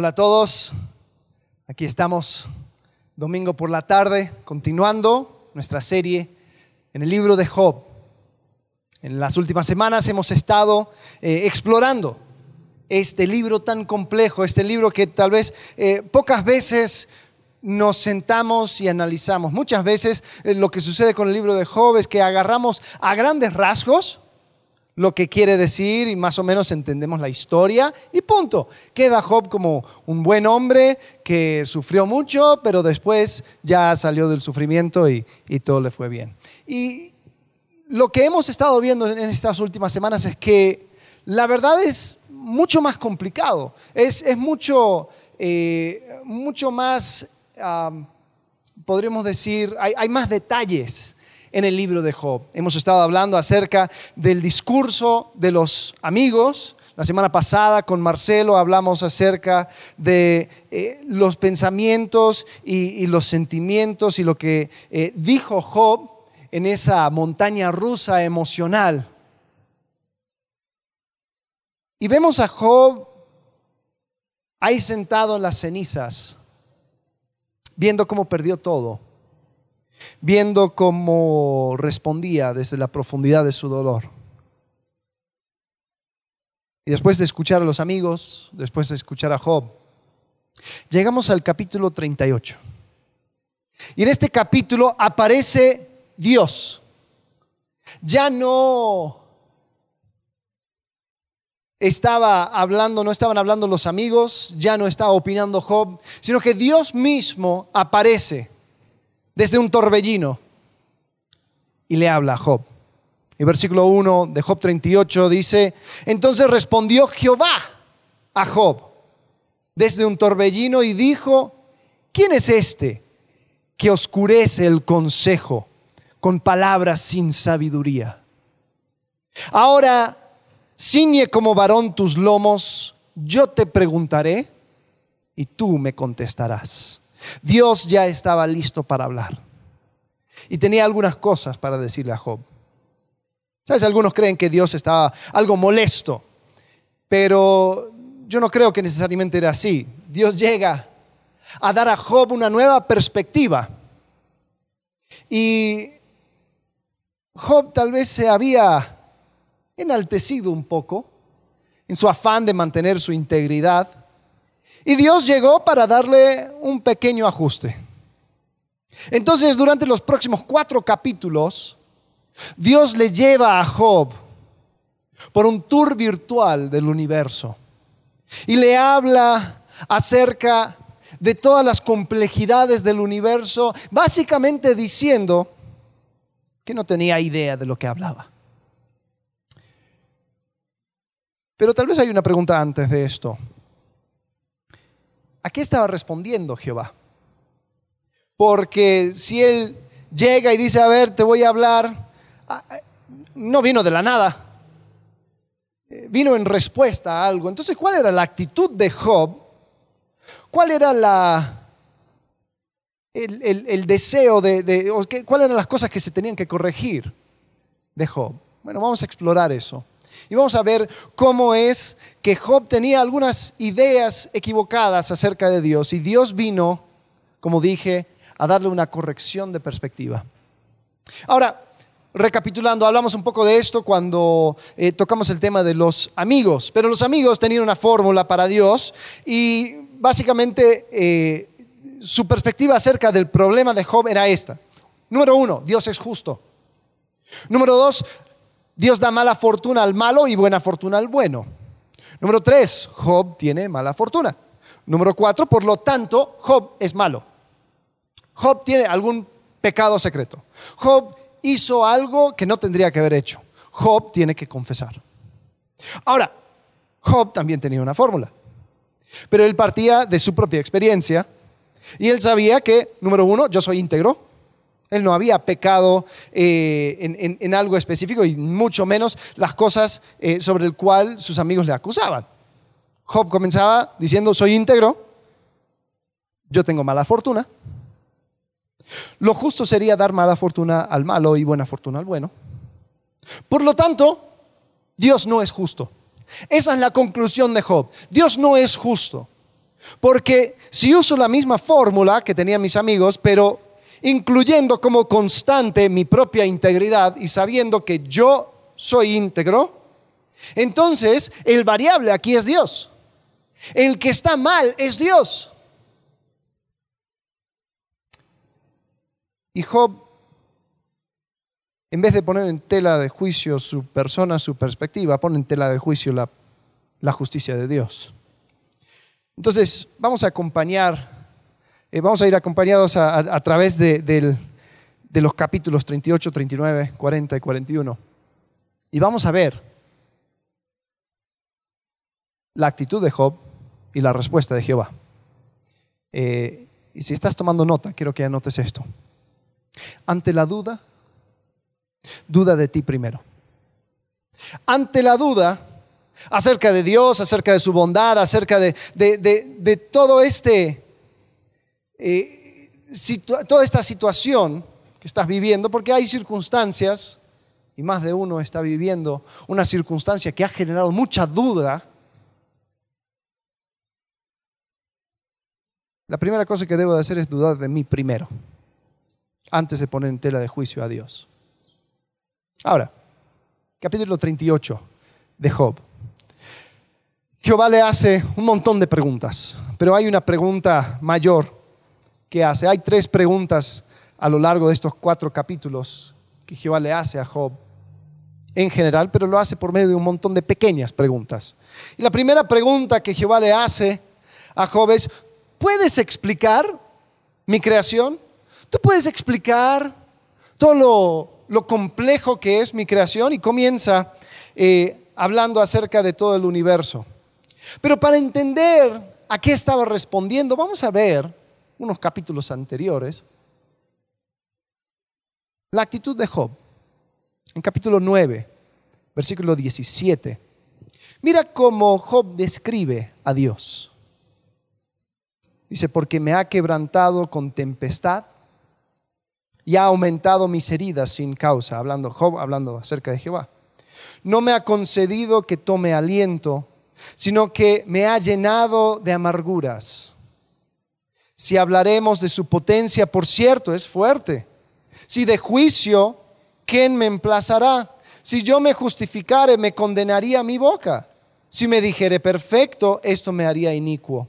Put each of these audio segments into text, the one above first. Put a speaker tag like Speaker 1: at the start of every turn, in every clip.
Speaker 1: Hola a todos, aquí estamos domingo por la tarde, continuando nuestra serie en el libro de Job. En las últimas semanas hemos estado eh, explorando este libro tan complejo, este libro que tal vez eh, pocas veces nos sentamos y analizamos. Muchas veces eh, lo que sucede con el libro de Job es que agarramos a grandes rasgos lo que quiere decir y más o menos entendemos la historia y punto. Queda Job como un buen hombre que sufrió mucho, pero después ya salió del sufrimiento y, todo le fue bien. Y lo que hemos estado viendo en estas últimas semanas es que la verdad es mucho más complicado, es, mucho, eh, mucho más, podríamos decir, hay más detalles en el libro de Job. Hemos estado hablando acerca del discurso de los amigos. La semana pasada con Marcelo hablamos acerca de eh, los pensamientos y, los sentimientos y lo que eh, dijo Job en esa montaña rusa emocional. Y vemos a Job ahí sentado en las cenizas, viendo cómo perdió todo viendo cómo respondía desde la profundidad de su dolor. Y después de escuchar a los amigos, después de escuchar a Job, llegamos al capítulo 38. Y en este capítulo aparece Dios. Ya no estaba hablando, no estaban hablando los amigos, ya no estaba opinando Job, sino que Dios mismo aparece desde un torbellino y le habla a Job. Y versículo 1 de Job 38 dice, entonces respondió Jehová a Job desde un torbellino y dijo, ¿quién es este que oscurece el consejo con palabras sin sabiduría? Ahora, ciñe como varón tus lomos, yo te preguntaré y tú me contestarás. Dios ya estaba listo para hablar. Y tenía algunas cosas para decirle a Job. ¿Sabes? Algunos creen que Dios estaba algo molesto, pero yo no creo que necesariamente era así. Dios llega a dar a Job una nueva perspectiva. Y Job tal vez se había enaltecido un poco en su afán de mantener su integridad. Y Dios llegó para darle un pequeño ajuste. Entonces, durante los próximos cuatro capítulos, Dios le lleva a Job por un tour virtual del universo y le habla acerca de todas las complejidades del universo, básicamente diciendo que no tenía idea de lo que hablaba. Pero tal vez hay una pregunta antes de esto. ¿A qué estaba respondiendo Jehová? Porque si él llega y dice, a ver, te voy a hablar, ah, no vino de la nada, eh, vino en respuesta a algo. Entonces, ¿cuál era la actitud de Job? ¿Cuál era la, el, deseo de, de, cuáles eran las cosas que se tenían que corregir de Job? Bueno, vamos a explorar eso. Y vamos a ver cómo es que Job tenía algunas ideas equivocadas acerca de Dios y Dios vino, como dije, a darle una corrección de perspectiva. Ahora, recapitulando, hablamos un poco de esto cuando eh, tocamos el tema de los amigos, pero los amigos tenían una fórmula para Dios y básicamente eh, su perspectiva acerca del problema de Job era esta. Número uno, Dios es justo. Número dos, Dios da mala fortuna al malo y buena fortuna al bueno. Número tres, Job tiene mala fortuna. Número cuatro, por lo tanto, Job es malo. Job tiene algún pecado secreto. Job hizo algo que no tendría que haber hecho. Job tiene que confesar. Ahora, Job también tenía una fórmula, pero él partía de su propia experiencia y él sabía que, número uno, yo soy íntegro, él no había pecado eh, en, algo específico y mucho menos las cosas eh, sobre el cual sus amigos le acusaban. Job comenzaba diciendo, soy íntegro, yo tengo mala fortuna. Lo justo sería dar mala fortuna al malo y buena fortuna al bueno. Por lo tanto, Dios no es justo. Esa es la conclusión de Job. Dios no es justo. Porque si uso la misma fórmula que tenían mis amigos, pero incluyendo como constante mi propia integridad y sabiendo que yo soy íntegro, entonces el variable aquí es Dios. El que está mal es Dios. Y Job, en vez de poner en tela de juicio su persona, su perspectiva, pone en tela de juicio la, justicia de Dios. Entonces, vamos a acompañar, eh, vamos a ir acompañados a, través de, los capítulos 38, 39, 40 y 41. Y vamos a ver la actitud de Job y la respuesta de Jehová. Eh, y si estás tomando nota, quiero que anotes esto. Ante la duda, duda de ti primero. Ante la duda acerca de Dios, acerca de su bondad, acerca de, todo este, eh, toda esta situación que estás viviendo, porque hay circunstancias, y más de uno está viviendo una circunstancia que ha generado mucha duda La primera cosa que debo de hacer es dudar de mí primero, antes de poner en tela de juicio a Dios. Ahora, capítulo 38 de Job. Jehová le hace un montón de preguntas, pero hay una pregunta mayor que hace. Hay tres preguntas a lo largo de estos cuatro capítulos que Jehová le hace a Job en general, pero lo hace por medio de un montón de pequeñas preguntas. Y la primera pregunta que Jehová le hace a Job es, ¿puedes explicar mi creación? ¿Tú puedes explicar todo lo, complejo que es mi creación? Y comienza eh, hablando acerca de todo el universo. Pero para entender a qué estaba respondiendo, vamos a ver unos capítulos anteriores la actitud de Job. En capítulo 9, versículo 17. Mira cómo Job describe a Dios. Dice, porque me ha quebrantado con tempestad y ha aumentado mis heridas sin causa, hablando Job, hablando acerca de Jehová. No me ha concedido que tome aliento, sino que me ha llenado de amarguras. Si hablaremos de su potencia, por cierto, es fuerte. Si de juicio, ¿quién me emplazará? Si yo me justificare, me condenaría mi boca. Si me dijere perfecto, esto me haría inicuo.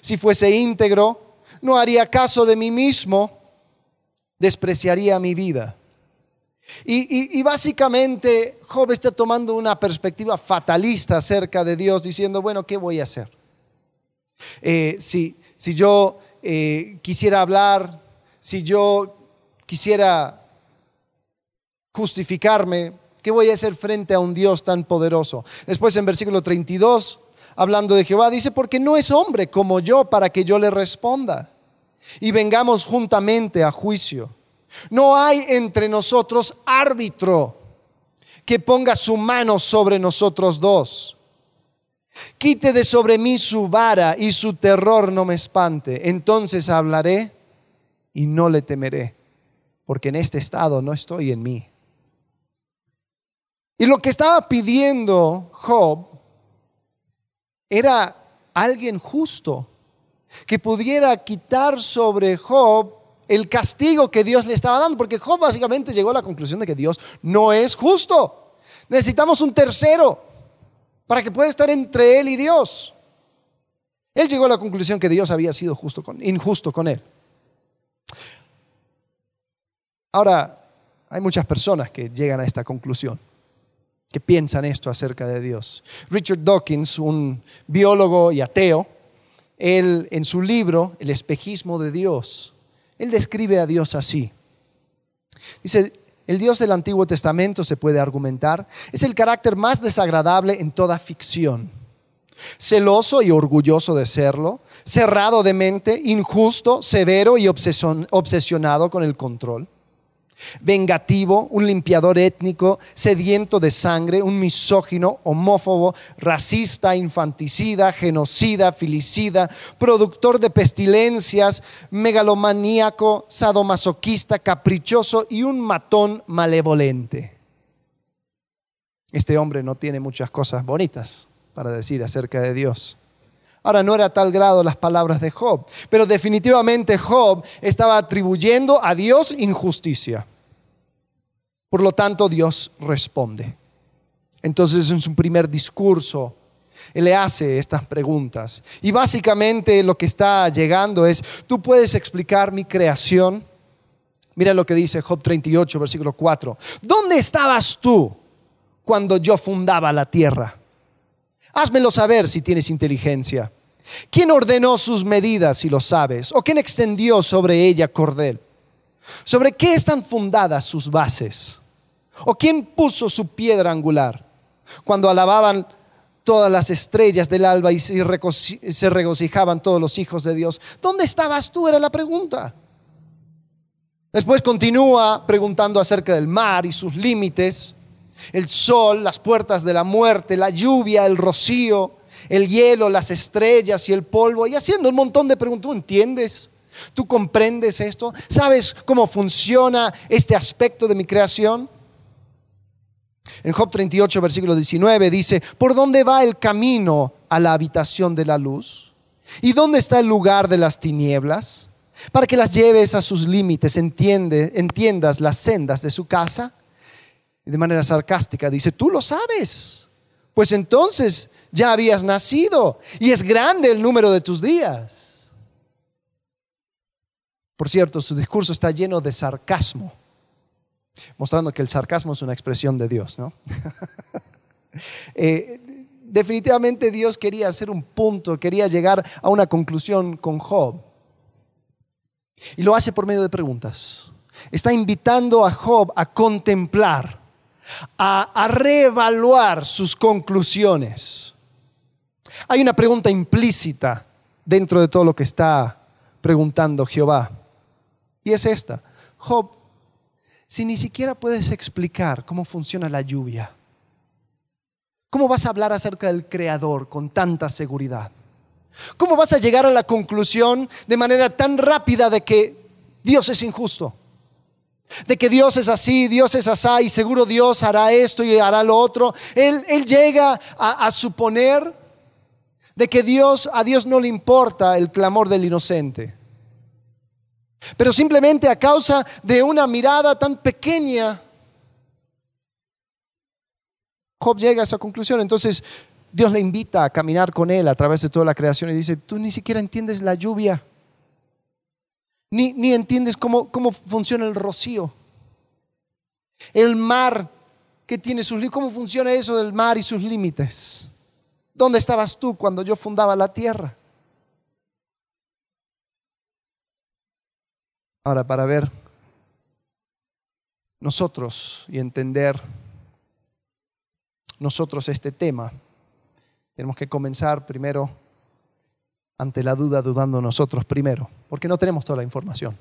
Speaker 1: Si fuese íntegro, no haría caso de mí mismo, despreciaría mi vida. Y, básicamente Job está tomando una perspectiva fatalista acerca de Dios, diciendo, bueno, ¿qué voy a hacer? Eh, si, yo eh, quisiera hablar, si yo quisiera justificarme, ¿qué voy a hacer frente a un Dios tan poderoso? Después en versículo 32 hablando de Jehová, dice, porque no es hombre como yo para que yo le responda y vengamos juntamente a juicio. No hay entre nosotros árbitro que ponga su mano sobre nosotros dos. Quite de sobre mí su vara y su terror no me espante. Entonces hablaré y no le temeré, porque en este estado no estoy en mí. Y lo que estaba pidiendo Job era alguien justo que pudiera quitar sobre Job el castigo que Dios le estaba dando, porque Job básicamente llegó a la conclusión de que Dios no es justo. Necesitamos un tercero para que pueda estar entre él y Dios. Él llegó a la conclusión que Dios había sido justo injusto con él. Ahora, hay muchas personas que llegan a esta conclusión que piensan esto acerca de Dios. Richard Dawkins, un biólogo y ateo, él en su libro El espejismo de Dios, él describe a Dios así. Dice, el Dios del Antiguo Testamento, se puede argumentar, es el carácter más desagradable en toda ficción. Celoso y orgulloso de serlo, cerrado de mente, injusto, severo y obsesionado con el control vengativo, un limpiador étnico, sediento de sangre, un misógino, homófobo, racista, infanticida, genocida, filicida, productor de pestilencias, megalomaníaco, sadomasoquista, caprichoso y un matón malevolente. Este hombre no tiene muchas cosas bonitas para decir acerca de Dios. Ahora, no era a tal grado las palabras de Job, pero definitivamente Job estaba atribuyendo a Dios injusticia. Por lo tanto, Dios responde. Entonces, en su primer discurso, él le hace estas preguntas. Y básicamente lo que está llegando es, ¿tú puedes explicar mi creación? Mira lo que dice Job 38, versículo 4. ¿Dónde estabas tú cuando yo fundaba la tierra? Házmelo saber si tienes inteligencia. ¿Quién ordenó sus medidas, si lo sabes? ¿O quién extendió sobre ella cordel? ¿Sobre qué están fundadas sus bases? ¿O quién puso su piedra angular? Cuando alababan todas las estrellas del alba y se regocijaban todos los hijos de Dios. ¿Dónde estabas tú? Era la pregunta. Después continúa preguntando acerca del mar y sus límites, el sol, las puertas de la muerte, la lluvia, el rocío, el hielo, las estrellas y el polvo, y haciendo un montón de preguntas. ¿Tú entiendes? ¿Tú comprendes esto? ¿Sabes cómo funciona este aspecto de mi creación? En Job 38, versículo 19 dice, ¿por dónde va el camino a la habitación de la luz? ¿Y dónde está el lugar de las tinieblas? Para que las lleves a sus límites, entiendas las sendas de su casa. De manera sarcástica dice, tú lo sabes, pues entonces ya habías nacido y es grande el número de tus días. Por cierto, su discurso está lleno de sarcasmo, mostrando que el sarcasmo es una expresión de Dios, ¿no? Eh, definitivamente Dios quería hacer un punto, quería llegar a una conclusión con Job. Y lo hace por medio de preguntas. Está invitando a Job a contemplar, a, a reevaluar sus conclusiones. Hay una pregunta implícita dentro de todo lo que está preguntando Jehová. Y es esta. Job, si ni siquiera puedes explicar cómo funciona la lluvia, ¿cómo vas a hablar acerca del Creador con tanta seguridad? ¿Cómo vas a llegar a la conclusión de manera tan rápida de que Dios es injusto? De que Dios es así, Dios es así y seguro Dios hará esto y hará lo otro. Él, llega a, a suponer de que Dios, a Dios no le importa el clamor del inocente. Pero simplemente a causa de una mirada tan pequeña, Job llega a esa conclusión. Entonces Dios le invita a caminar con él a través de toda la creación y dice, tú ni siquiera entiendes la lluvia, ni, ni entiendes cómo, cómo funciona el rocío, el mar que tiene sus límites, cómo funciona eso del mar y sus límites. ¿Dónde estabas tú cuando yo fundaba la tierra? Ahora, para ver nosotros y entender nosotros este tema, tenemos que comenzar primero ante la duda, dudando nosotros primero, porque no tenemos toda la información.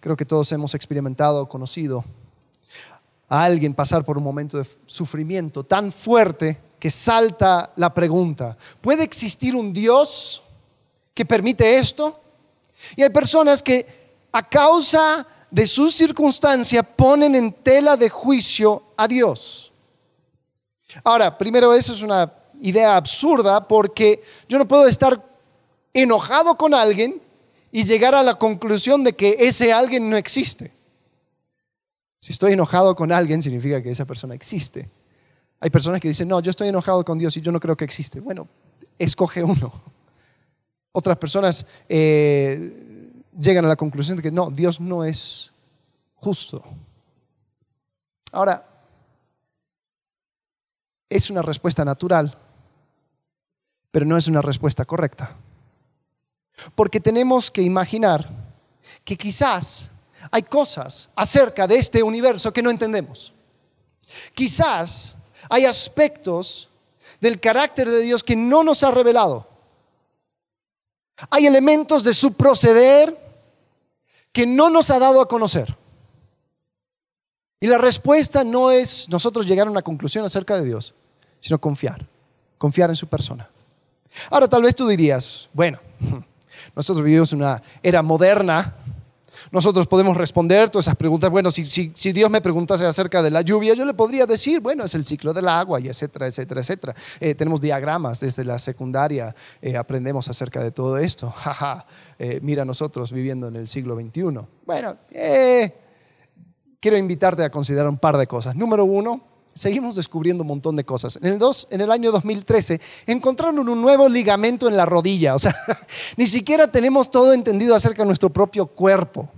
Speaker 1: Creo que todos hemos experimentado, conocido a alguien pasar por un momento de sufrimiento tan fuerte que salta la pregunta, ¿puede existir un Dios que permite esto? Y hay personas que a causa de su circunstancia ponen en tela de juicio a Dios. Ahora, primero, eso es una idea absurda porque yo no puedo estar enojado con alguien y llegar a la conclusión de que ese alguien no existe. Si estoy enojado con alguien, significa que esa persona existe. Hay personas que dicen, no, yo estoy enojado con Dios y yo no creo que existe. Bueno, escoge uno. Otras personas eh, llegan a la conclusión de que no, Dios no es justo. Ahora, es una respuesta natural, pero no es una respuesta correcta. Porque tenemos que imaginar que quizás hay cosas acerca de este universo que no entendemos. Quizás hay aspectos del carácter de Dios que no nos ha revelado. Hay elementos de su proceder que no nos ha dado a conocer. Y la respuesta no es nosotros llegar a una conclusión acerca de Dios, sino confiar, confiar en su persona. Ahora tal vez tú dirías, bueno, nosotros vivimos una era moderna Nosotros podemos responder todas esas preguntas. Bueno, si, Dios me preguntase acerca de la lluvia, yo le podría decir, bueno, es el ciclo del agua, y etcétera, etcétera, etcétera. Eh, tenemos diagramas desde la secundaria, eh, aprendemos acerca de todo esto. Jaja, eh, mira nosotros viviendo en el siglo XXI. Bueno, quiero invitarte a considerar un par de cosas. Número uno, seguimos descubriendo un montón de cosas. En el, dos, en el año 2013 encontraron un nuevo ligamento en la rodilla. O sea, ni siquiera tenemos todo entendido acerca de nuestro propio cuerpo.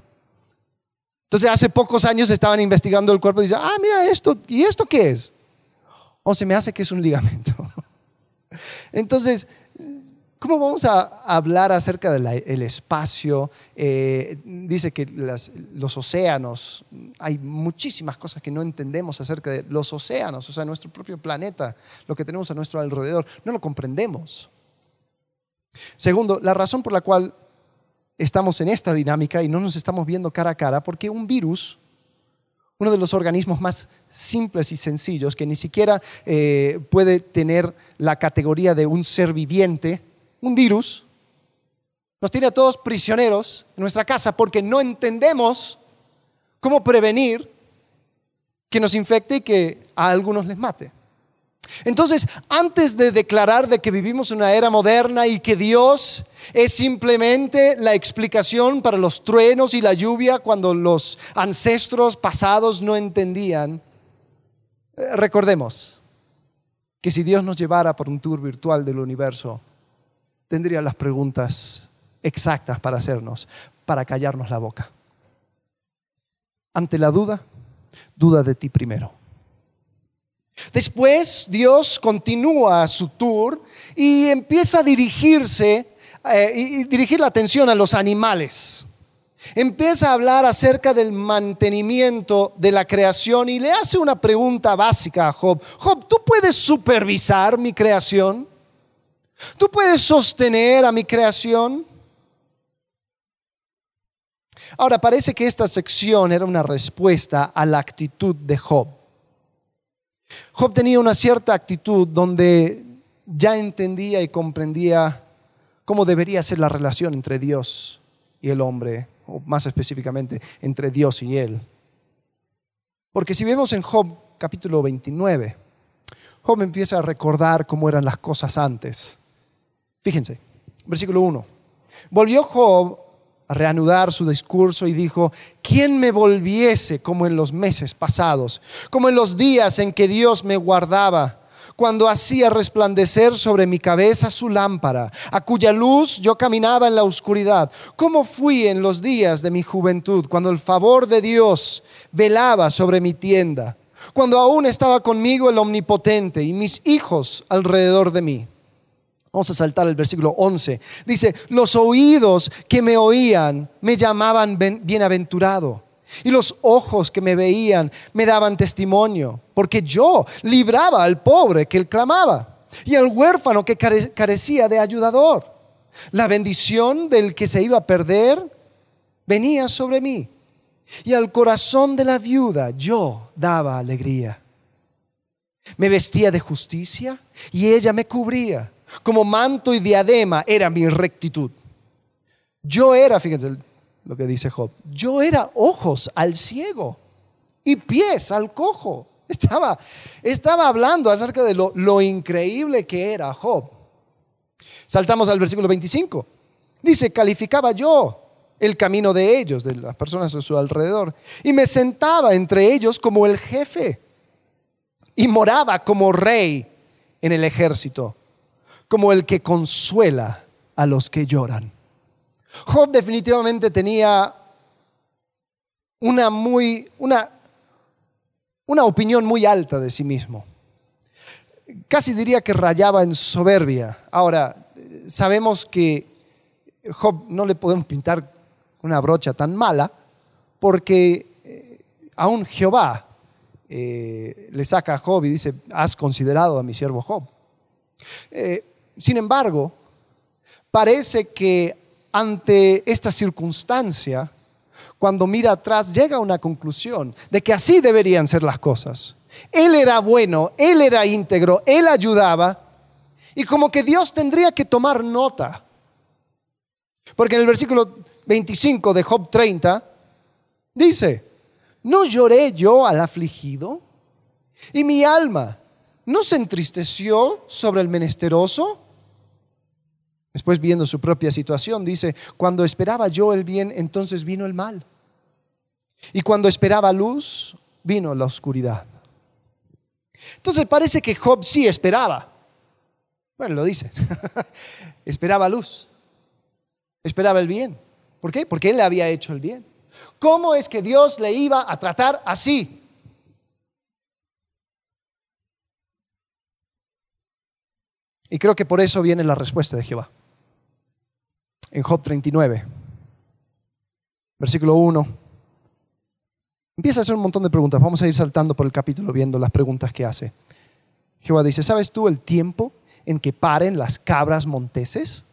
Speaker 1: Entonces, hace pocos años estaban investigando el cuerpo y dicen, ah, mira esto, ¿y esto qué es? O se me hace que es un ligamento. Entonces, ¿Cómo vamos a hablar acerca del espacio? Eh, dice que los océanos, hay muchísimas cosas que no entendemos acerca de los océanos, o sea, nuestro propio planeta, lo que tenemos a nuestro alrededor, no lo comprendemos. Segundo, la razón por la cual estamos en esta dinámica y no nos estamos viendo cara a cara, porque un virus, uno de los organismos más simples y sencillos, que ni siquiera eh, puede tener la categoría de un ser viviente, un virus, nos tiene a todos prisioneros en nuestra casa porque no entendemos cómo prevenir que nos infecte y que a algunos les mate. Entonces, antes de declarar de que vivimos una era moderna y que Dios es simplemente la explicación para los truenos y la lluvia cuando los ancestros pasados no entendían, eh, recordemos que si Dios nos llevara por un tour virtual del universo, tendría las preguntas exactas para hacernos, para callarnos la boca. Ante la duda, duda de ti primero. Después Dios continúa su tour y empieza a dirigirse eh, y dirigir la atención a los animales. Empieza a hablar acerca del mantenimiento de la creación y le hace una pregunta básica a Job. Job, ¿tú puedes supervisar mi creación? ¿Tú puedes sostener a mi creación? Ahora, parece que esta sección era una respuesta a la actitud de Job. Job tenía una cierta actitud donde ya entendía y comprendía cómo debería ser la relación entre Dios y el hombre, o más específicamente, entre Dios y él. Porque si vemos en Job capítulo 29, Job empieza a recordar cómo eran las cosas antes. Fíjense, versículo 1. Volvió Job a reanudar su discurso y dijo, ¿quién me volviese como en los meses pasados, como en los días en que Dios me guardaba? cuando hacía resplandecer sobre mi cabeza su lámpara, a cuya luz yo caminaba en la oscuridad. ¿Cómo fui en los días de mi juventud, cuando el favor de Dios velaba sobre mi tienda, cuando aún estaba conmigo el Omnipotente y mis hijos alrededor de mí? Vamos a saltar el versículo 11. Dice, los oídos que me oían me llamaban bienaventurado. Y los ojos que me veían me daban testimonio, porque yo libraba al pobre que él clamaba y al huérfano que carecía de ayudador. La bendición del que se iba a perder venía sobre mí. Y al corazón de la viuda yo daba alegría. Me vestía de justicia y ella me cubría como manto y diadema era mi rectitud. Yo era, fíjense lo que dice Job, yo era ojos al ciego y pies al cojo. Estaba, estaba hablando acerca de lo, lo increíble que era Job. Saltamos al versículo 25. Dice, calificaba yo el camino de ellos, de las personas a su alrededor, y me sentaba entre ellos como el jefe, y moraba como rey en el ejército como el que consuela a los que lloran. Job definitivamente tenía una, muy, una, una opinión muy alta de sí mismo. Casi diría que rayaba en soberbia. Ahora, sabemos que Job no le podemos pintar una brocha tan mala porque eh, aún Jehová eh, le saca a Job y dice, has considerado a mi siervo Job. Eh, sin embargo, parece que ante esta circunstancia, cuando mira atrás, llega a una conclusión de que así deberían ser las cosas. Él era bueno, él era íntegro, él ayudaba, y como que Dios tendría que tomar nota. Porque en el versículo 25 de Job 30 Dice, ¿no lloré yo al afligido? Y mi alma no se entristeció sobre el menesteroso. Después viendo su propia situación, dice, cuando esperaba yo el bien, entonces vino el mal. Y cuando esperaba luz, vino la oscuridad. Entonces parece que Job sí esperaba. Bueno, lo dice. esperaba luz. Esperaba el bien. ¿Por qué? Porque él le había hecho el bien. ¿Cómo es que Dios le iba a tratar así? Y creo que por eso viene la respuesta de Jehová. En Job 39, versículo 1. Empieza a hacer un montón de preguntas. Vamos a ir saltando por el capítulo viendo las preguntas que hace. Jehová dice, ¿sabes tú el tiempo en que paren las cabras monteses?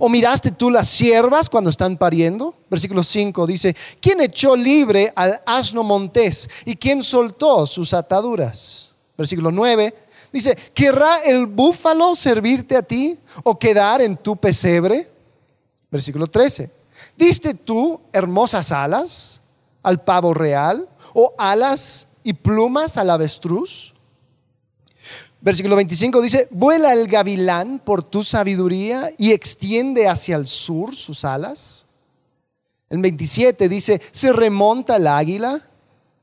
Speaker 1: ¿O miraste tú las siervas cuando están pariendo? Versículo 5 dice, ¿quién echó libre al asno montés y quién soltó sus ataduras? Versículo 9 dice, ¿querrá el búfalo servirte a ti o quedar en tu pesebre? Versículo 13, ¿diste tú hermosas alas al pavo real o alas y plumas al avestruz? Versículo 25 dice, vuela el gavilán por tu sabiduría y extiende hacia el sur sus alas. El 27 dice, se remonta el águila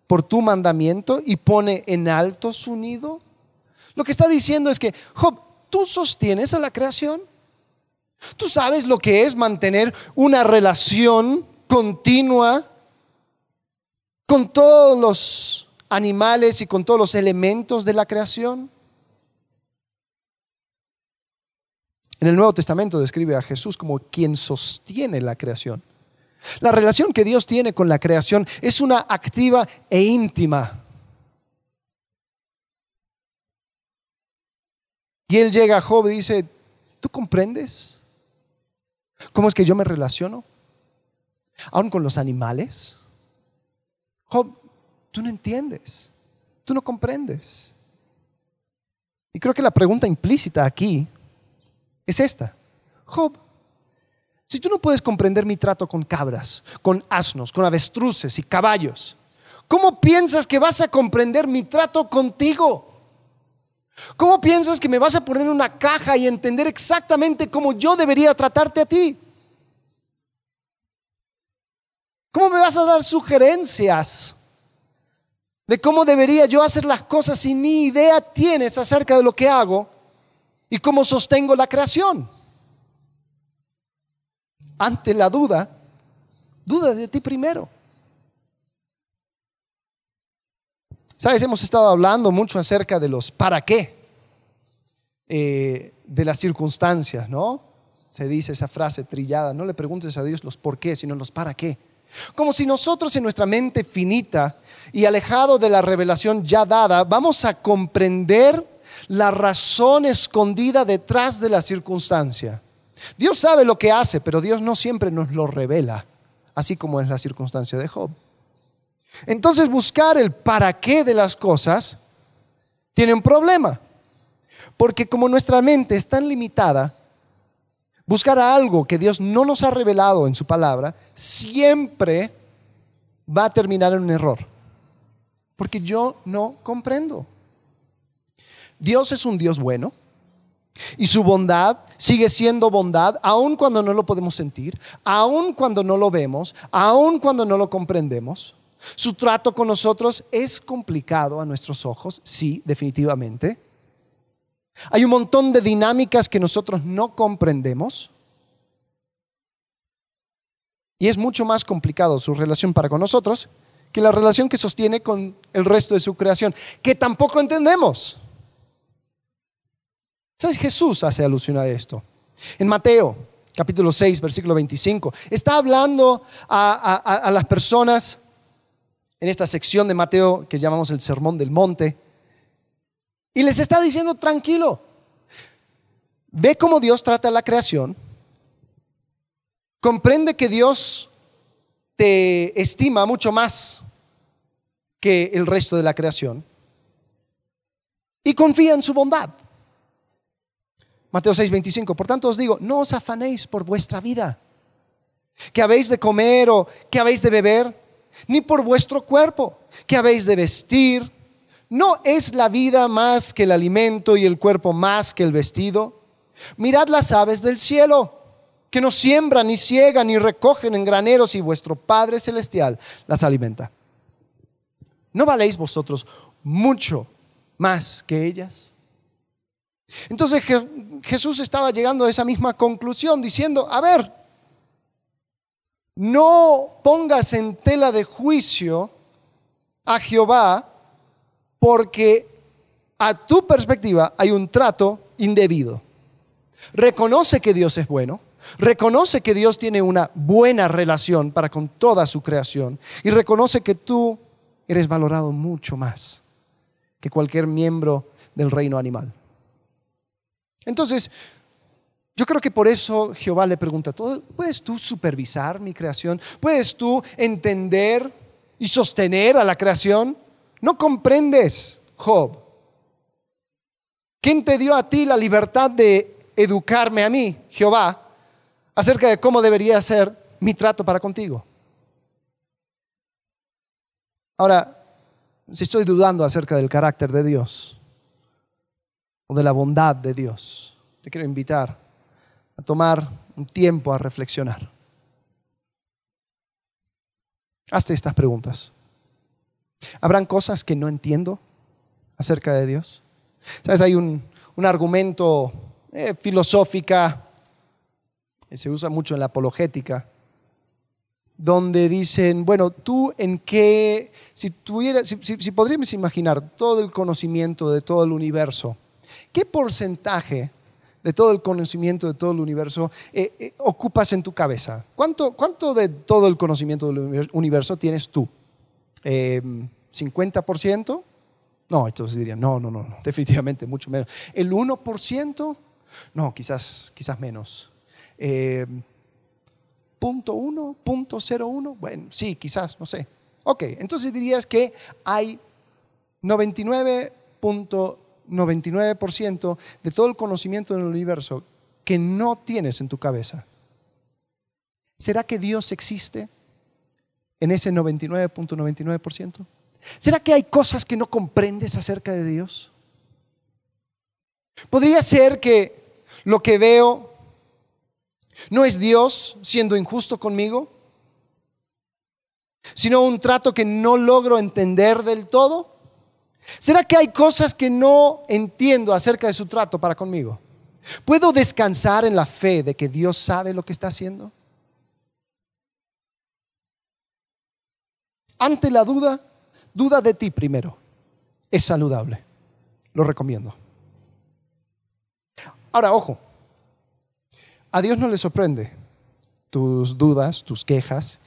Speaker 1: por tu mandamiento y pone en alto su nido. Lo que está diciendo es que, Job, tú sostienes a la creación. Tú sabes lo que es mantener una relación continua con todos los animales y con todos los elementos de la creación. En el Nuevo Testamento describe a Jesús como quien sostiene la creación. La relación que Dios tiene con la creación es una activa e íntima. Y él llega a Job y dice, ¿tú comprendes cómo es que yo me relaciono? Aún con los animales. Job, tú no entiendes, tú no comprendes. Y creo que la pregunta implícita aquí es esta. Job, si tú no puedes comprender mi trato con cabras, con asnos, con avestruces y caballos, ¿cómo piensas que vas a comprender mi trato contigo? ¿Cómo piensas que me vas a poner en una caja y entender exactamente cómo yo debería tratarte a ti? ¿Cómo me vas a dar sugerencias de cómo debería yo hacer las cosas si ni idea tienes acerca de lo que hago ¿Y cómo sostengo la creación? Ante la duda, duda de ti primero. Sabes, hemos estado hablando mucho acerca de los para qué, eh, de las circunstancias, ¿no? Se dice esa frase trillada, no le preguntes a Dios los por qué, sino los para qué. Como si nosotros en nuestra mente finita y alejado de la revelación ya dada, vamos a comprender la razón escondida detrás de la circunstancia. Dios sabe lo que hace, pero Dios no siempre nos lo revela, así como es la circunstancia de Job. Entonces buscar el para qué de las cosas tiene un problema, porque como nuestra mente es tan limitada, buscar algo que Dios no nos ha revelado en su palabra siempre va a terminar en un error, porque yo no comprendo. Dios es un Dios bueno y su bondad sigue siendo bondad aun cuando no lo podemos sentir, aun cuando no lo vemos, aun cuando no lo comprendemos. Su trato con nosotros es complicado a nuestros ojos, sí, definitivamente. Hay un montón de dinámicas que nosotros no comprendemos. Y es mucho más complicado su relación para con nosotros que la relación que sostiene con el resto de su creación, que tampoco entendemos. ¿Sabes? Jesús hace alusión a esto. En Mateo, capítulo 6, versículo 25, está hablando a, las personas en esta sección de Mateo que llamamos el Sermón del Monte, y les está diciendo, tranquilo, ve cómo Dios trata la creación, comprende que Dios te estima mucho más que el resto de la creación y confía en su bondad. Mateo 6, 25. Por tanto os digo, no os afanéis por vuestra vida. ¿Qué habéis de comer o qué habéis de beber? Ni por vuestro cuerpo, que habéis de vestir. ¿No es la vida más que el alimento y el cuerpo más que el vestido? Mirad las aves del cielo, que no siembran, ni ciegan, ni recogen en graneros, y vuestro Padre Celestial las alimenta. ¿No valéis vosotros mucho más que ellas? Entonces Jesús estaba llegando a esa misma conclusión, diciendo, a ver, no pongas en tela de juicio a Jehová porque a tu perspectiva hay un trato indebido. Reconoce que Dios es bueno, reconoce que Dios tiene una buena relación para con toda su creación y reconoce que tú eres valorado mucho más que cualquier miembro del reino animal. Entonces, yo creo que por eso Jehová le pregunta, ¿puedes tú supervisar mi creación? ¿Puedes tú entender y sostener a la creación? No comprendes, Job. ¿Quién te dio a ti la libertad de educarme a mí, Jehová, acerca de cómo debería ser mi trato para contigo? Ahora, si estoy dudando acerca del carácter de Dios o de la bondad de Dios, te quiero invitar a tomar un tiempo a reflexionar. Hazte estas preguntas. ¿Habrán cosas que no entiendo acerca de Dios? ¿Sabes? Hay un, argumento eh, filosófica, se usa mucho en la apologética, donde dicen, bueno, tú en qué, si, tuvieras, si, podríamos imaginar todo el conocimiento de todo el universo, ¿qué porcentaje de todo el conocimiento de todo el universo eh, eh, ocupas en tu cabeza? ¿Cuánto, ¿Cuánto de todo el conocimiento del universo tienes tú? ¿50%? No, entonces dirían, no, no, no, definitivamente mucho menos. ¿El 1%? No, quizás, quizás menos. Eh, punto uno, punto cero uno, bueno, sí, quizás, no sé. Ok, entonces dirías que hay 99.99% de todo el conocimiento del universo que no tienes en tu cabeza. ¿Será que Dios existe en ese 99.99%? ¿Será que hay cosas que no comprendes acerca de Dios? Podría ser que lo que veo ¿No es Dios siendo injusto conmigo? ¿Sino un trato que no logro entender del todo? ¿Será que hay cosas que no entiendo acerca de su trato para conmigo? ¿Puedo descansar en la fe de que Dios sabe lo que está haciendo? Ante la duda, duda de ti primero. Es saludable. Lo recomiendo. Ahora, ojo, a Dios no le sorprende tus dudas, tus quejas,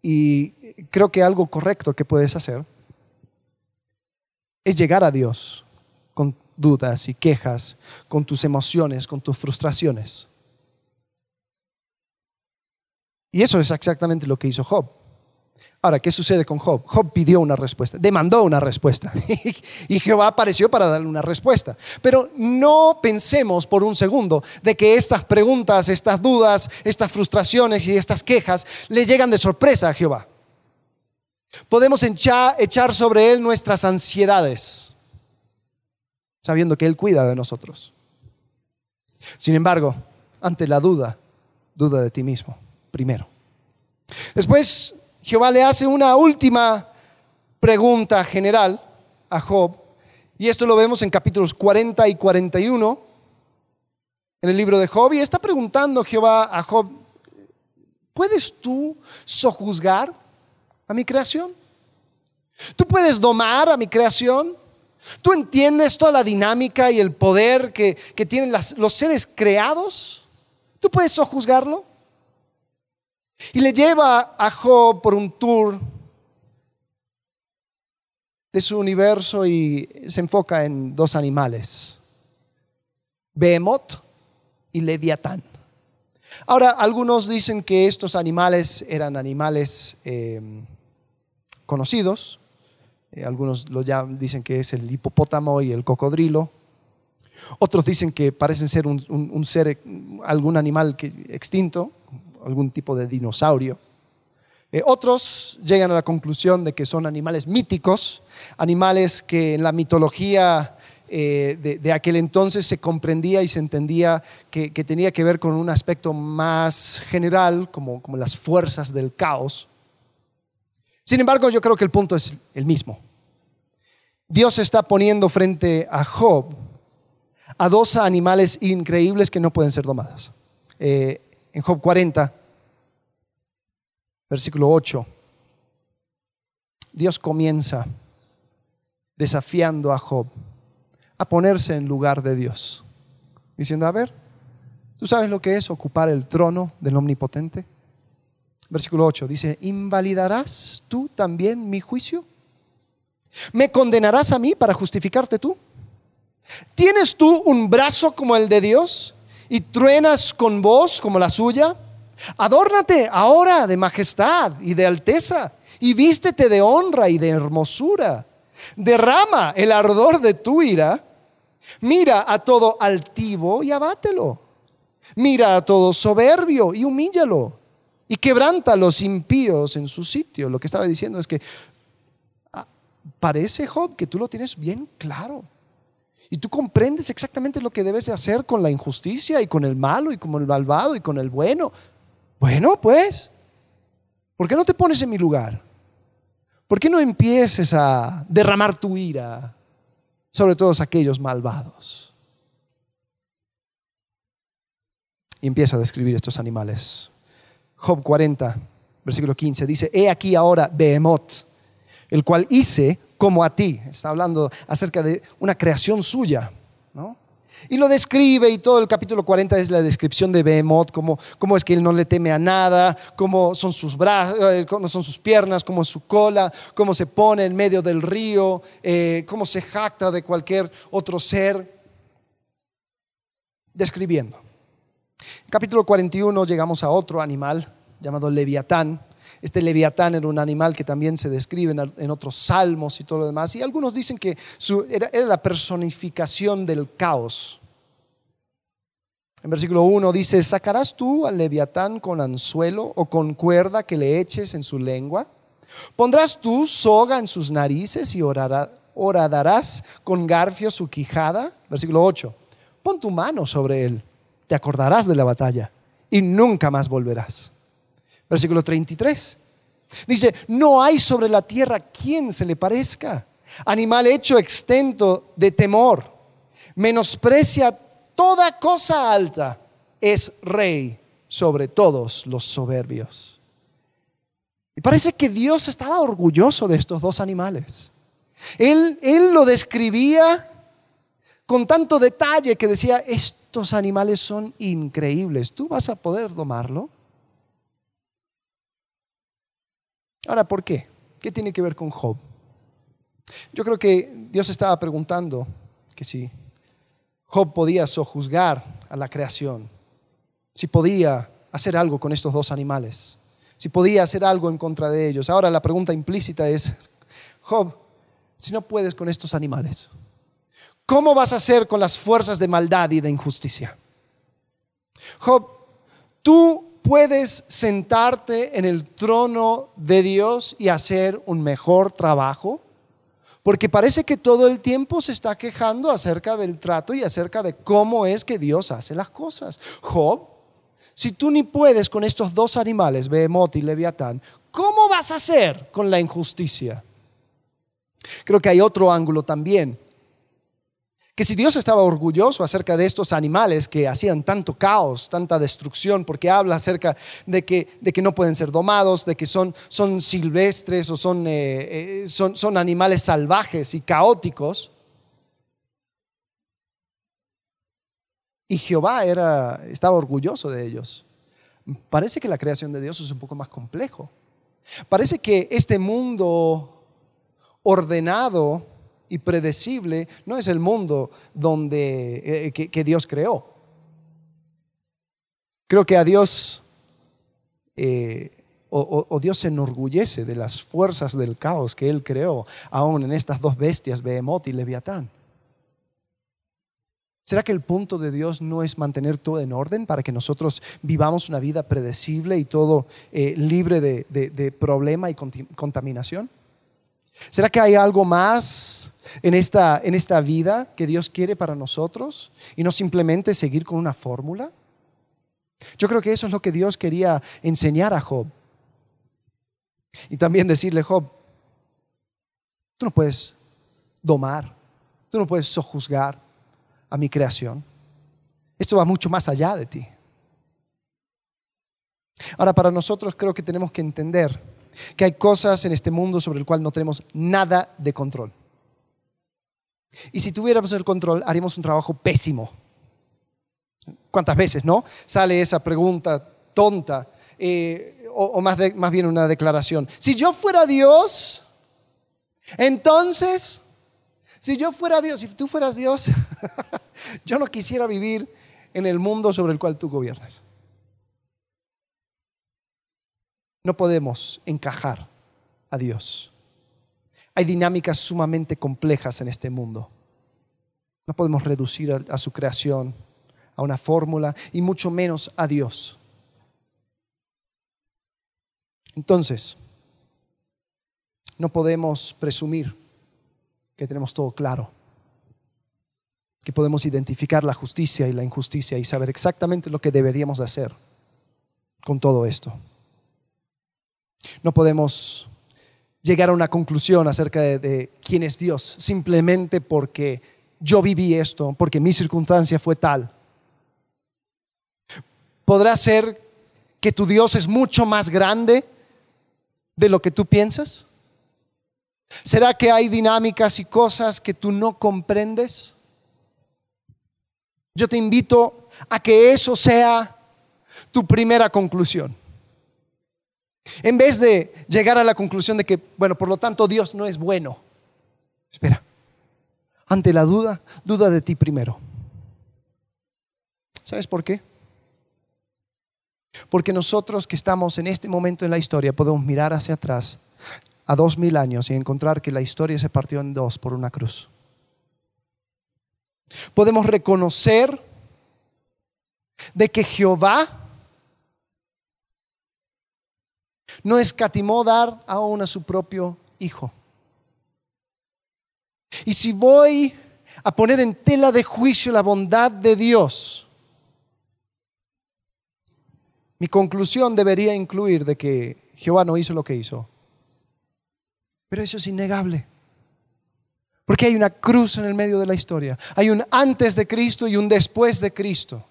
Speaker 1: y creo que algo correcto que puedes hacer es llegar a Dios con dudas y quejas, con tus emociones, con tus frustraciones. Y eso es exactamente lo que hizo Job. Ahora, ¿qué sucede con Job? Job pidió una respuesta, demandó una respuesta y Jehová apareció para darle una respuesta. Pero no pensemos por un segundo de que estas preguntas, estas dudas, estas frustraciones y estas quejas le llegan de sorpresa a Jehová. Podemos echar sobre Él nuestras ansiedades, sabiendo que Él cuida de nosotros. Sin embargo, ante la duda, duda de ti mismo, primero. Después Jehová le hace una última pregunta general a Job, y esto lo vemos en capítulos 40 y 41 en el libro de Job, y está preguntando Jehová a Job, ¿puedes tú sojuzgar a mi creación? ¿Tú puedes domar a mi creación? ¿Tú entiendes toda la dinámica y el poder que, tienen los seres creados? ¿Tú puedes sojuzgarlo? Y le lleva a Job por un tour de su universo y se enfoca en dos animales, Behemoth y Leviatán. Ahora, algunos dicen que estos animales eran animales em, conocidos, eh, algunos lo dicen que es el hipopótamo y el cocodrilo, otros dicen que parecen ser un, ser, algún animal extinto, algún tipo de dinosaurio. Eh, otros llegan a la conclusión de que son animales míticos, animales que en la mitología eh, de, aquel entonces se comprendía y se entendía que, tenía que ver con un aspecto más general, como, como las fuerzas del caos. Sin embargo, yo creo que el punto es el mismo. Dios está poniendo frente a Job a dos animales increíbles que no pueden ser domadas. Eh, en Job 40, versículo 8, Dios comienza desafiando a Job a ponerse en lugar de Dios, diciendo, a ver, ¿tú sabes lo que es ocupar el trono del Omnipotente? Versículo 8 dice, ¿invalidarás tú también mi juicio? ¿Me condenarás a mí para justificarte tú? ¿Tienes tú un brazo como el de Dios y truenas con voz como la suya? Adórnate ahora de majestad y de alteza y vístete de honra y de hermosura. Derrama el ardor de tu ira. Mira a todo altivo y abátelo. Mira a todo soberbio y humíllalo. Y quebranta a los impíos en su sitio. Lo que estaba diciendo es que ah, parece, Job, que tú lo tienes bien claro. Y tú comprendes exactamente lo que debes de hacer con la injusticia y con el malo y con el malvado y con el bueno. Bueno, pues, ¿por qué no te pones en mi lugar? ¿Por qué no empieces a derramar tu ira sobre todos aquellos malvados? Y empieza a describir estos animales. Job 40, versículo 15, dice, he aquí ahora Behemoth, el cual hice como a ti. Está hablando acerca de una creación suya. ¿no? Y lo describe y todo el capítulo 40 es la descripción de Behemoth, cómo, cómo es que él no le teme a nada, cómo son sus brazos, eh, cómo son sus piernas, cómo es su cola, cómo se pone en medio del río, eh, cómo se jacta de cualquier otro ser. Describiendo. Capítulo 41 llegamos a otro animal llamado Leviatán, este leviatán era un animal que también se describe en, otros salmos y todo lo demás. Y algunos dicen que era, la personificación del caos. En versículo 1 dice, ¿sacarás tú al leviatán con anzuelo o con cuerda que le eches en su lengua? ¿Pondrás tú soga en sus narices y horadarás con garfio su quijada? Versículo 8. Pon tu mano sobre él, te acordarás de la batalla y nunca más volverás. Versículo 33. Dice, no hay sobre la tierra quien se le parezca. Animal hecho extento de temor. Menosprecia toda cosa alta. Es rey sobre todos los soberbios. Y parece que Dios estaba orgulloso de estos dos animales. Él, él lo describía con tanto detalle que decía, estos animales son increíbles. ¿Tú vas a poder domarlo? Ahora, ¿por qué? ¿Qué tiene que ver con Job? Yo creo que Dios estaba preguntando que si Job podía sojuzgar a la creación, si podía hacer algo con estos dos animales, si podía hacer algo en contra de ellos. Ahora la pregunta implícita es, Job, si no puedes con estos animales, ¿cómo vas a hacer con las fuerzas de maldad y de injusticia? Job, tú puedes sentarte en el trono de Dios y hacer un mejor trabajo? Porque parece que todo el tiempo se está quejando acerca del trato y acerca de cómo es que Dios hace las cosas. Job, si tú ni puedes con estos dos animales, Behemoth y Leviatán, ¿cómo vas a hacer con la injusticia? Creo que hay otro ángulo también que si Dios estaba orgulloso acerca de estos animales que hacían tanto caos, tanta destrucción, porque habla acerca de que, de que no pueden ser domados, de que son, son silvestres o son, eh, eh, son, animales salvajes y caóticos, y Jehová era, estaba orgulloso de ellos. Parece que la creación de Dios es un poco más complejo. Parece que este mundo ordenado y predecible no es el mundo donde, eh, que, Dios creó. Creo que a Dios, eh, o, Dios se enorgullece de las fuerzas del caos que Él creó, aún en estas dos bestias, Behemoth y Leviatán. ¿Será que el punto de Dios no es mantener todo en orden para que nosotros vivamos una vida predecible y todo eh, libre de, de problema y contaminación? ¿Será que hay algo más en esta, en esta vida que Dios quiere para nosotros y no simplemente seguir con una fórmula? Yo creo que eso es lo que Dios quería enseñar a Job. Y también decirle, Job, tú no puedes domar, tú no puedes sojuzgar a mi creación. Esto va mucho más allá de ti. Ahora, para nosotros creo que tenemos que entender que hay cosas en este mundo sobre el cual no tenemos nada de control. Y si tuviéramos el control, haríamos un trabajo pésimo. ¿Cuántas veces, no? Sale esa pregunta tonta, eh, o, más, más bien una declaración. Si yo fuera Dios, entonces, si yo fuera Dios, si tú fueras Dios, yo no quisiera vivir en el mundo sobre el cual tú gobiernas. No podemos encajar a Dios. Hay dinámicas sumamente complejas en este mundo. No podemos reducir a, su creación a una fórmula y mucho menos a Dios. Entonces, no podemos presumir que tenemos todo claro, que podemos identificar la justicia y la injusticia y saber exactamente lo que deberíamos hacer con todo esto. No podemos llegar a una conclusión acerca de, quién es Dios simplemente porque yo viví esto, porque mi circunstancia fue tal. Podrá ser que tu Dios es mucho más grande de lo que tú piensas. ¿Será que hay dinámicas y cosas que tú no comprendes? Yo te invito a que eso sea tu primera conclusión. En vez de llegar a la conclusión de que, bueno, por lo tanto Dios no es bueno. Espera, ante la duda, duda de ti primero. ¿Sabes por qué? Porque nosotros que estamos en este momento en la historia podemos mirar hacia atrás a dos mil años y encontrar que la historia se partió en dos por una cruz. Podemos reconocer de que Jehová no escatimó dar aún a su propio hijo. Y si voy a poner en tela de juicio la bondad de Dios, mi conclusión debería incluir de que Jehová no hizo lo que hizo. Pero eso es innegable. Porque hay una cruz en el medio de la historia. Hay un antes de Cristo y un después de Cristo.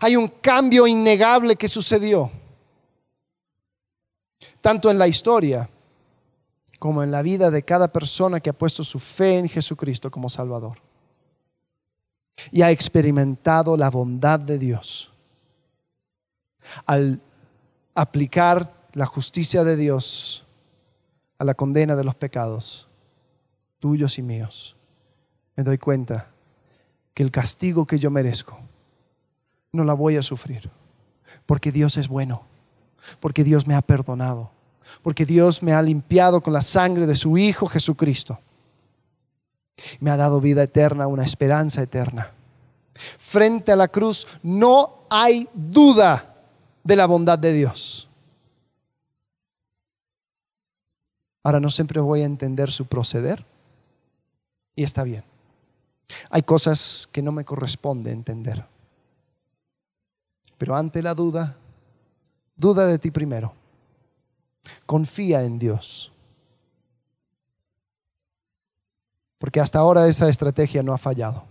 Speaker 1: Hay un cambio innegable que sucedió tanto en la historia como en la vida de cada persona que ha puesto su fe en Jesucristo como Salvador. Y ha experimentado la bondad de Dios. Al aplicar la justicia de Dios a la condena de los pecados, tuyos y míos, me doy cuenta que el castigo que yo merezco no la voy a sufrir, porque Dios es bueno porque Dios me ha perdonado, porque Dios me ha limpiado con la sangre de su Hijo Jesucristo. Me ha dado vida eterna, una esperanza eterna. Frente a la cruz no hay duda de la bondad de Dios. Ahora no siempre voy a entender su proceder y está bien. Hay cosas que no me corresponde entender. Pero ante la duda, Duda de ti primero. Confía en Dios. Porque hasta ahora esa estrategia no ha fallado.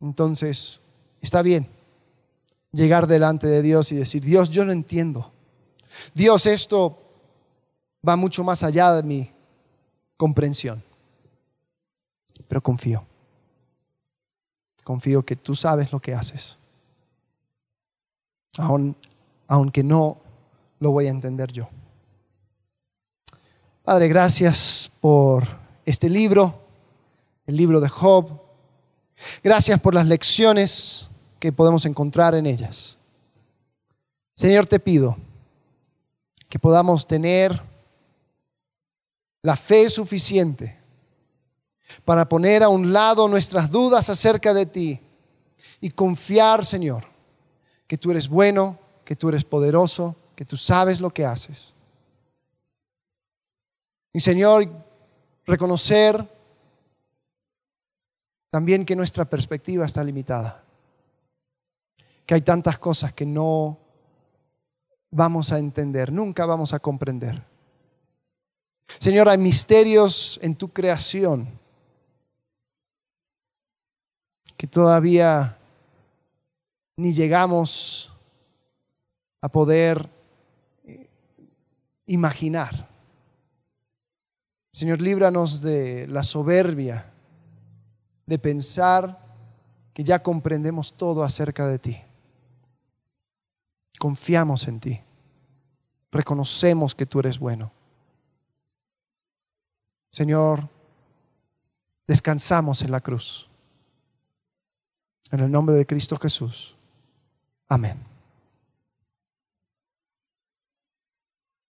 Speaker 1: Entonces, está bien llegar delante de Dios y decir, Dios, yo no entiendo. Dios, esto va mucho más allá de mi comprensión. Pero confío. Confío que tú sabes lo que haces aunque no lo voy a entender yo. Padre, gracias por este libro, el libro de Job. Gracias por las lecciones que podemos encontrar en ellas. Señor, te pido que podamos tener la fe suficiente para poner a un lado nuestras dudas acerca de ti y confiar, Señor, que tú eres bueno, que tú eres poderoso, que tú sabes lo que haces. Y Señor, reconocer también que nuestra perspectiva está limitada, que hay tantas cosas que no vamos a entender, nunca vamos a comprender. Señor, hay misterios en tu creación que todavía ni llegamos a poder eh, imaginar. Señor, líbranos de la soberbia de pensar que ya comprendemos todo acerca de ti. Confiamos en ti. Reconocemos que tú eres bueno. Señor, descansamos en la cruz. En el nombre de Cristo Jesús. Amen.